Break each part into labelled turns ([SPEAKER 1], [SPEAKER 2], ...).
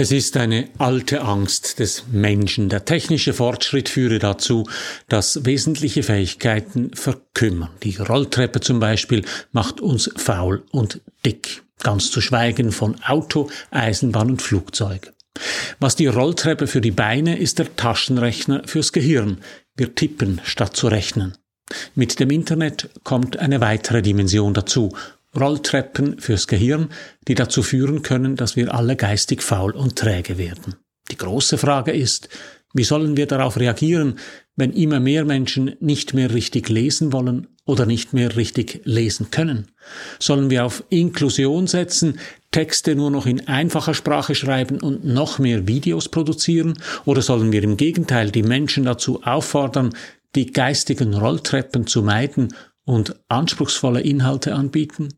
[SPEAKER 1] Es ist eine alte Angst des Menschen. Der technische Fortschritt führe dazu, dass wesentliche Fähigkeiten verkümmern. Die Rolltreppe zum Beispiel macht uns faul und dick. Ganz zu schweigen von Auto, Eisenbahn und Flugzeug. Was die Rolltreppe für die Beine ist der Taschenrechner fürs Gehirn. Wir tippen statt zu rechnen. Mit dem Internet kommt eine weitere Dimension dazu. Rolltreppen fürs Gehirn, die dazu führen können, dass wir alle geistig faul und träge werden. Die große Frage ist, wie sollen wir darauf reagieren, wenn immer mehr Menschen nicht mehr richtig lesen wollen oder nicht mehr richtig lesen können? Sollen wir auf Inklusion setzen, Texte nur noch in einfacher Sprache schreiben und noch mehr Videos produzieren? Oder sollen wir im Gegenteil die Menschen dazu auffordern, die geistigen Rolltreppen zu meiden und anspruchsvolle Inhalte anbieten?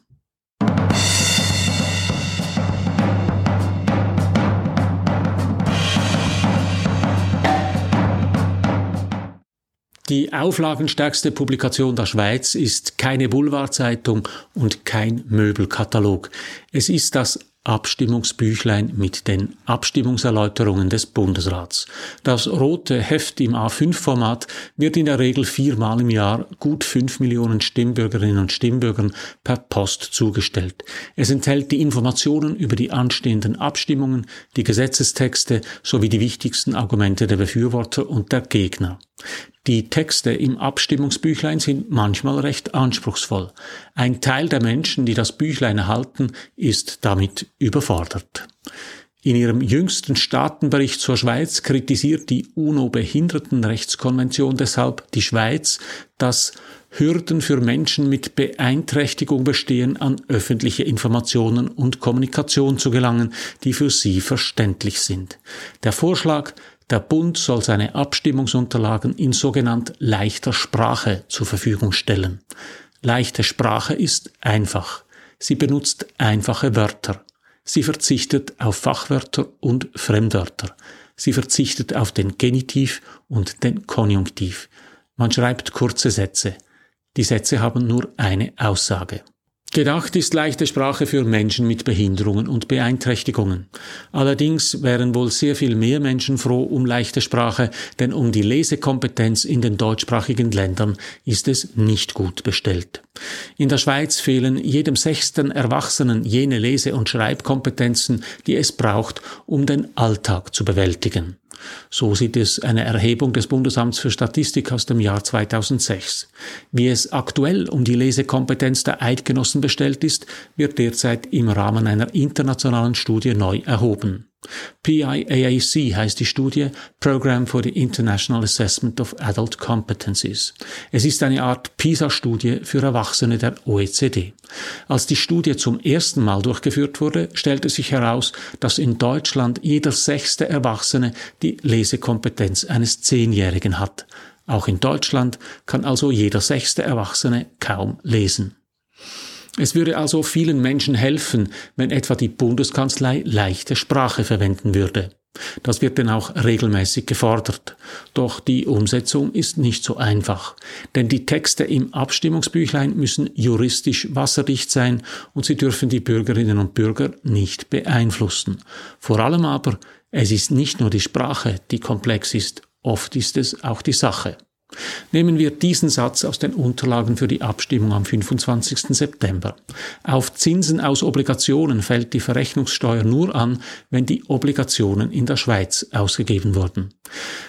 [SPEAKER 1] Die auflagenstärkste Publikation der Schweiz ist keine Boulevardzeitung und kein Möbelkatalog. Es ist das Abstimmungsbüchlein mit den Abstimmungserläuterungen des Bundesrats. Das rote Heft im A5-Format wird in der Regel viermal im Jahr gut fünf Millionen Stimmbürgerinnen und Stimmbürgern per Post zugestellt. Es enthält die Informationen über die anstehenden Abstimmungen, die Gesetzestexte sowie die wichtigsten Argumente der Befürworter und der Gegner. Die Texte im Abstimmungsbüchlein sind manchmal recht anspruchsvoll. Ein Teil der Menschen, die das Büchlein erhalten, ist damit überfordert. In ihrem jüngsten Staatenbericht zur Schweiz kritisiert die UNO-Behindertenrechtskonvention deshalb die Schweiz, dass Hürden für Menschen mit Beeinträchtigung bestehen, an öffentliche Informationen und Kommunikation zu gelangen, die für sie verständlich sind. Der Vorschlag, der Bund soll seine Abstimmungsunterlagen in sogenannt leichter Sprache zur Verfügung stellen. Leichte Sprache ist einfach. Sie benutzt einfache Wörter. Sie verzichtet auf Fachwörter und Fremdwörter. Sie verzichtet auf den Genitiv und den Konjunktiv. Man schreibt kurze Sätze. Die Sätze haben nur eine Aussage. Gedacht ist leichte Sprache für Menschen mit Behinderungen und Beeinträchtigungen. Allerdings wären wohl sehr viel mehr Menschen froh um leichte Sprache, denn um die Lesekompetenz in den deutschsprachigen Ländern ist es nicht gut bestellt. In der Schweiz fehlen jedem sechsten Erwachsenen jene Lese- und Schreibkompetenzen, die es braucht, um den Alltag zu bewältigen. So sieht es eine Erhebung des Bundesamts für Statistik aus dem Jahr 2006. Wie es aktuell um die Lesekompetenz der Eidgenossen bestellt ist, wird derzeit im Rahmen einer internationalen Studie neu erhoben. PIAAC heißt die Studie Program for the International Assessment of Adult Competencies. Es ist eine Art PISA-Studie für Erwachsene der OECD. Als die Studie zum ersten Mal durchgeführt wurde, stellte sich heraus, dass in Deutschland jeder sechste Erwachsene die Lesekompetenz eines Zehnjährigen hat. Auch in Deutschland kann also jeder sechste Erwachsene kaum lesen. Es würde also vielen Menschen helfen, wenn etwa die Bundeskanzlei leichte Sprache verwenden würde. Das wird denn auch regelmäßig gefordert. Doch die Umsetzung ist nicht so einfach. Denn die Texte im Abstimmungsbüchlein müssen juristisch wasserdicht sein und sie dürfen die Bürgerinnen und Bürger nicht beeinflussen. Vor allem aber, es ist nicht nur die Sprache, die komplex ist, oft ist es auch die Sache. Nehmen wir diesen Satz aus den Unterlagen für die Abstimmung am 25. September. Auf Zinsen aus Obligationen fällt die Verrechnungssteuer nur an, wenn die Obligationen in der Schweiz ausgegeben wurden.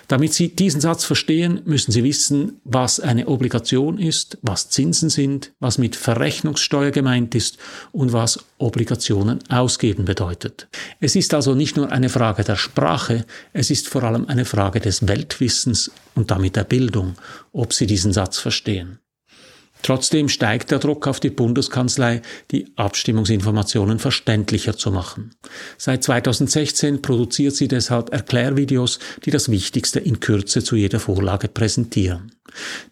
[SPEAKER 1] Damit Sie diesen Satz verstehen, müssen Sie wissen, was eine Obligation ist, was Zinsen sind, was mit Verrechnungssteuer gemeint ist und was Obligationen ausgeben bedeutet. Es ist also nicht nur eine Frage der Sprache, es ist vor allem eine Frage des Weltwissens und damit der Bildung, ob Sie diesen Satz verstehen. Trotzdem steigt der Druck auf die Bundeskanzlei, die Abstimmungsinformationen verständlicher zu machen. Seit 2016 produziert sie deshalb Erklärvideos, die das Wichtigste in Kürze zu jeder Vorlage präsentieren.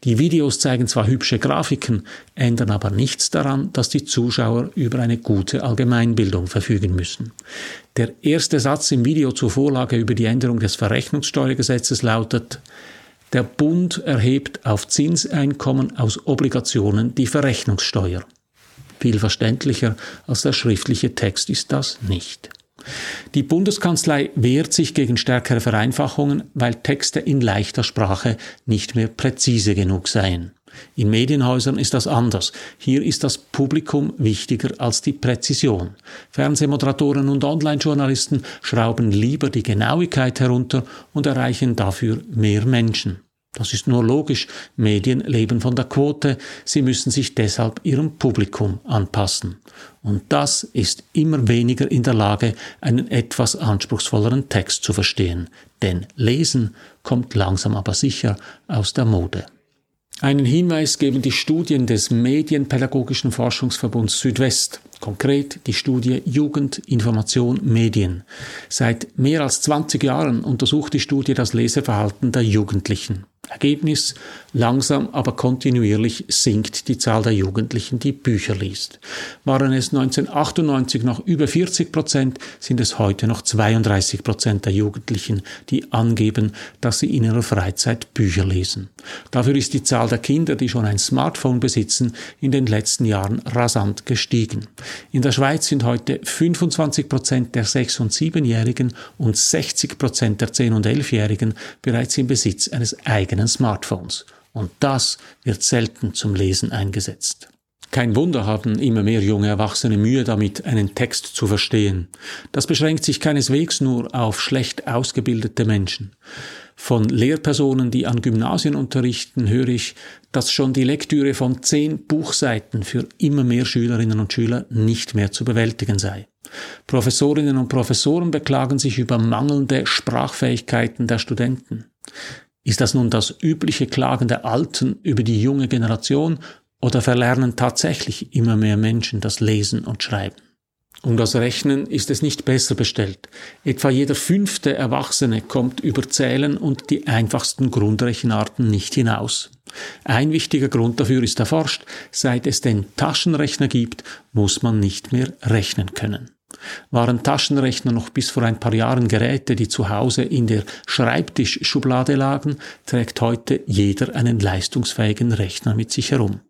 [SPEAKER 1] Die Videos zeigen zwar hübsche Grafiken, ändern aber nichts daran, dass die Zuschauer über eine gute Allgemeinbildung verfügen müssen. Der erste Satz im Video zur Vorlage über die Änderung des Verrechnungssteuergesetzes lautet Der Bund erhebt auf Zinseinkommen aus Obligationen die Verrechnungssteuer. Viel verständlicher als der schriftliche Text ist das nicht. Die Bundeskanzlei wehrt sich gegen stärkere Vereinfachungen, weil Texte in leichter Sprache nicht mehr präzise genug seien. In Medienhäusern ist das anders. Hier ist das Publikum wichtiger als die Präzision. Fernsehmoderatoren und Online-Journalisten schrauben lieber die Genauigkeit herunter und erreichen dafür mehr Menschen. Das ist nur logisch. Medien leben von der Quote. Sie müssen sich deshalb ihrem Publikum anpassen. Und das ist immer weniger in der Lage, einen etwas anspruchsvolleren Text zu verstehen. Denn Lesen kommt langsam aber sicher aus der Mode. Einen Hinweis geben die Studien des Medienpädagogischen Forschungsverbunds Südwest, konkret die Studie Jugend, Information, Medien. Seit mehr als 20 Jahren untersucht die Studie das Leseverhalten der Jugendlichen. Ergebnis, langsam aber kontinuierlich sinkt die Zahl der Jugendlichen, die Bücher liest. Waren es 1998 noch über 40 Prozent, sind es heute noch 32 Prozent der Jugendlichen, die angeben, dass sie in ihrer Freizeit Bücher lesen. Dafür ist die Zahl der Kinder, die schon ein Smartphone besitzen, in den letzten Jahren rasant gestiegen. In der Schweiz sind heute 25 Prozent der 6- und 7-Jährigen und 60 Prozent der 10- und 11-Jährigen bereits im Besitz eines eigenen eigenen Smartphones. Und das wird selten zum Lesen eingesetzt. Kein Wunder haben immer mehr junge Erwachsene Mühe damit, einen Text zu verstehen. Das beschränkt sich keineswegs nur auf schlecht ausgebildete Menschen. Von Lehrpersonen, die an Gymnasien unterrichten, höre ich, dass schon die Lektüre von zehn Buchseiten für immer mehr Schülerinnen und Schüler nicht mehr zu bewältigen sei. Professorinnen und Professoren beklagen sich über mangelnde Sprachfähigkeiten der Studenten. Ist das nun das übliche Klagen der Alten über die junge Generation oder verlernen tatsächlich immer mehr Menschen das Lesen und Schreiben? Um das Rechnen ist es nicht besser bestellt. Etwa jeder fünfte Erwachsene kommt über Zählen und die einfachsten Grundrechenarten nicht hinaus. Ein wichtiger Grund dafür ist erforscht, seit es den Taschenrechner gibt, muss man nicht mehr rechnen können. Waren Taschenrechner noch bis vor ein paar Jahren Geräte, die zu Hause in der Schreibtischschublade lagen, trägt heute jeder einen leistungsfähigen Rechner mit sich herum.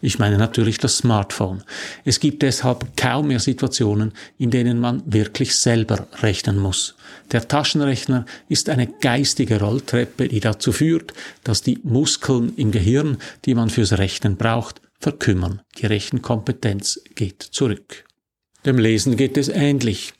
[SPEAKER 1] Ich meine natürlich das Smartphone. Es gibt deshalb kaum mehr Situationen, in denen man wirklich selber rechnen muss. Der Taschenrechner ist eine geistige Rolltreppe, die dazu führt, dass die Muskeln im Gehirn, die man fürs Rechnen braucht, verkümmern. Die Rechenkompetenz geht zurück. Dem Lesen geht es ähnlich.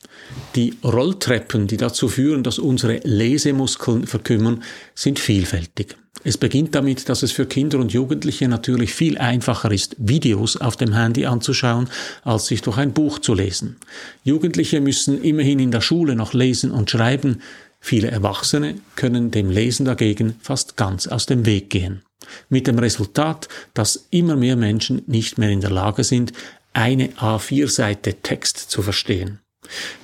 [SPEAKER 1] Die Rolltreppen, die dazu führen, dass unsere Lesemuskeln verkümmern, sind vielfältig. Es beginnt damit, dass es für Kinder und Jugendliche natürlich viel einfacher ist, Videos auf dem Handy anzuschauen, als sich durch ein Buch zu lesen. Jugendliche müssen immerhin in der Schule noch lesen und schreiben. Viele Erwachsene können dem Lesen dagegen fast ganz aus dem Weg gehen. Mit dem Resultat, dass immer mehr Menschen nicht mehr in der Lage sind, eine A4-Seite Text zu verstehen.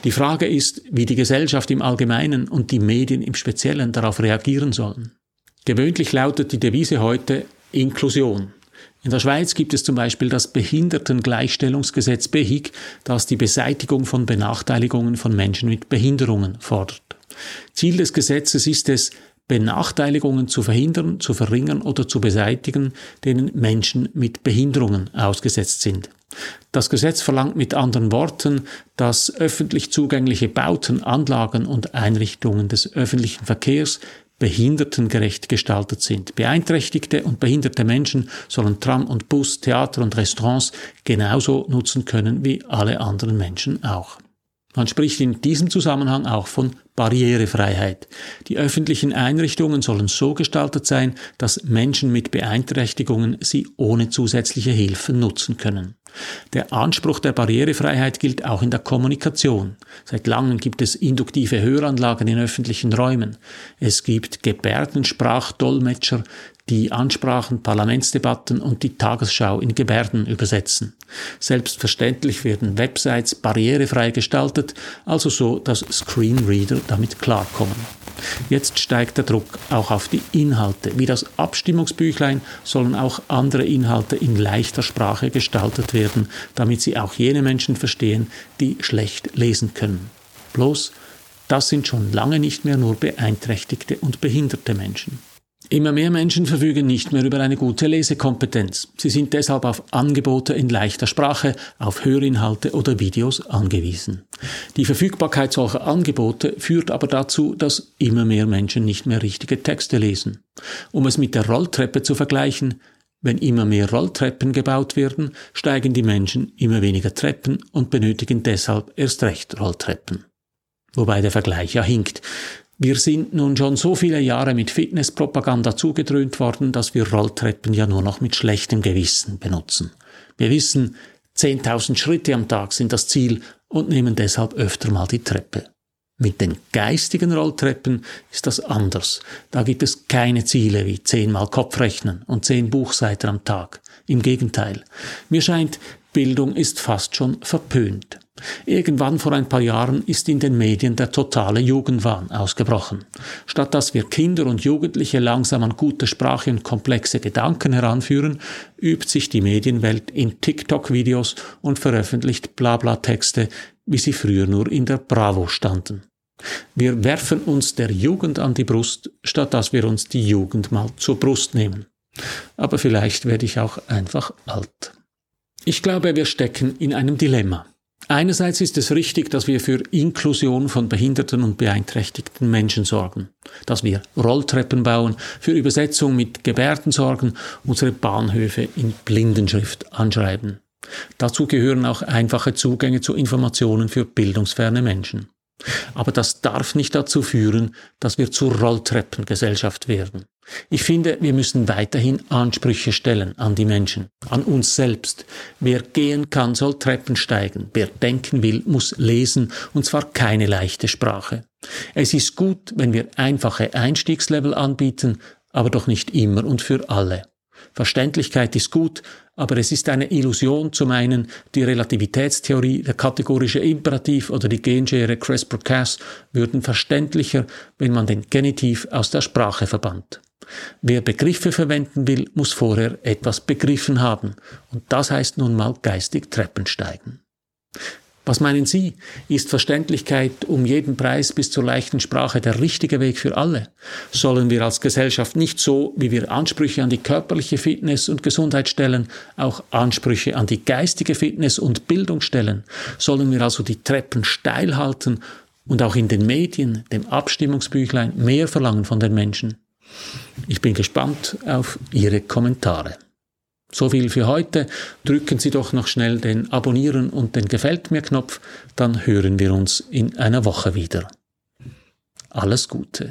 [SPEAKER 1] Die Frage ist, wie die Gesellschaft im Allgemeinen und die Medien im Speziellen darauf reagieren sollen. Gewöhnlich lautet die Devise heute Inklusion. In der Schweiz gibt es zum Beispiel das Behindertengleichstellungsgesetz BEHIG, das die Beseitigung von Benachteiligungen von Menschen mit Behinderungen fordert. Ziel des Gesetzes ist es, Benachteiligungen zu verhindern, zu verringern oder zu beseitigen, denen Menschen mit Behinderungen ausgesetzt sind. Das Gesetz verlangt mit anderen Worten, dass öffentlich zugängliche Bauten, Anlagen und Einrichtungen des öffentlichen Verkehrs behindertengerecht gestaltet sind. Beeinträchtigte und behinderte Menschen sollen Tram und Bus, Theater und Restaurants genauso nutzen können wie alle anderen Menschen auch. Man spricht in diesem Zusammenhang auch von Barrierefreiheit. Die öffentlichen Einrichtungen sollen so gestaltet sein, dass Menschen mit Beeinträchtigungen sie ohne zusätzliche Hilfen nutzen können. Der Anspruch der Barrierefreiheit gilt auch in der Kommunikation. Seit langem gibt es induktive Höranlagen in öffentlichen Räumen. Es gibt Gebärdensprachdolmetscher, die Ansprachen, Parlamentsdebatten und die Tagesschau in Gebärden übersetzen. Selbstverständlich werden Websites barrierefrei gestaltet, also so, dass Screenreader damit klarkommen. Jetzt steigt der Druck auch auf die Inhalte. Wie das Abstimmungsbüchlein sollen auch andere Inhalte in leichter Sprache gestaltet werden, damit sie auch jene Menschen verstehen, die schlecht lesen können. Bloß, das sind schon lange nicht mehr nur beeinträchtigte und behinderte Menschen. Immer mehr Menschen verfügen nicht mehr über eine gute Lesekompetenz. Sie sind deshalb auf Angebote in leichter Sprache, auf Hörinhalte oder Videos angewiesen. Die Verfügbarkeit solcher Angebote führt aber dazu, dass immer mehr Menschen nicht mehr richtige Texte lesen. Um es mit der Rolltreppe zu vergleichen, wenn immer mehr Rolltreppen gebaut werden, steigen die Menschen immer weniger Treppen und benötigen deshalb erst recht Rolltreppen. Wobei der Vergleich ja hinkt. Wir sind nun schon so viele Jahre mit Fitnesspropaganda zugedröhnt worden, dass wir Rolltreppen ja nur noch mit schlechtem Gewissen benutzen. Wir wissen, 10.000 Schritte am Tag sind das Ziel und nehmen deshalb öfter mal die Treppe. Mit den geistigen Rolltreppen ist das anders. Da gibt es keine Ziele wie zehnmal Kopfrechnen und zehn Buchseiten am Tag. Im Gegenteil. Mir scheint, Bildung ist fast schon verpönt. Irgendwann vor ein paar Jahren ist in den Medien der totale Jugendwahn ausgebrochen. Statt dass wir Kinder und Jugendliche langsam an gute Sprache und komplexe Gedanken heranführen, übt sich die Medienwelt in TikTok-Videos und veröffentlicht Blabla-Texte, wie sie früher nur in der Bravo standen. Wir werfen uns der Jugend an die Brust, statt dass wir uns die Jugend mal zur Brust nehmen. Aber vielleicht werde ich auch einfach alt. Ich glaube, wir stecken in einem Dilemma. Einerseits ist es richtig, dass wir für Inklusion von behinderten und beeinträchtigten Menschen sorgen, dass wir Rolltreppen bauen, für Übersetzung mit Gebärden sorgen, unsere Bahnhöfe in Blindenschrift anschreiben. Dazu gehören auch einfache Zugänge zu Informationen für bildungsferne Menschen. Aber das darf nicht dazu führen, dass wir zur Rolltreppengesellschaft werden. Ich finde, wir müssen weiterhin Ansprüche stellen an die Menschen, an uns selbst. Wer gehen kann, soll Treppen steigen. Wer denken will, muss lesen, und zwar keine leichte Sprache. Es ist gut, wenn wir einfache Einstiegslevel anbieten, aber doch nicht immer und für alle. Verständlichkeit ist gut, aber es ist eine Illusion zu meinen, die Relativitätstheorie, der kategorische Imperativ oder die Genschere CRISPR-Cas würden verständlicher, wenn man den Genitiv aus der Sprache verbannt. Wer Begriffe verwenden will, muss vorher etwas begriffen haben, und das heißt nun mal geistig Treppensteigen. Was meinen Sie? Ist Verständlichkeit um jeden Preis bis zur leichten Sprache der richtige Weg für alle? Sollen wir als Gesellschaft nicht so, wie wir Ansprüche an die körperliche Fitness und Gesundheit stellen, auch Ansprüche an die geistige Fitness und Bildung stellen? Sollen wir also die Treppen steil halten und auch in den Medien, dem Abstimmungsbüchlein, mehr verlangen von den Menschen? Ich bin gespannt auf Ihre Kommentare. So viel für heute. Drücken Sie doch noch schnell den Abonnieren und den Gefällt mir Knopf, dann hören wir uns in einer Woche wieder. Alles Gute.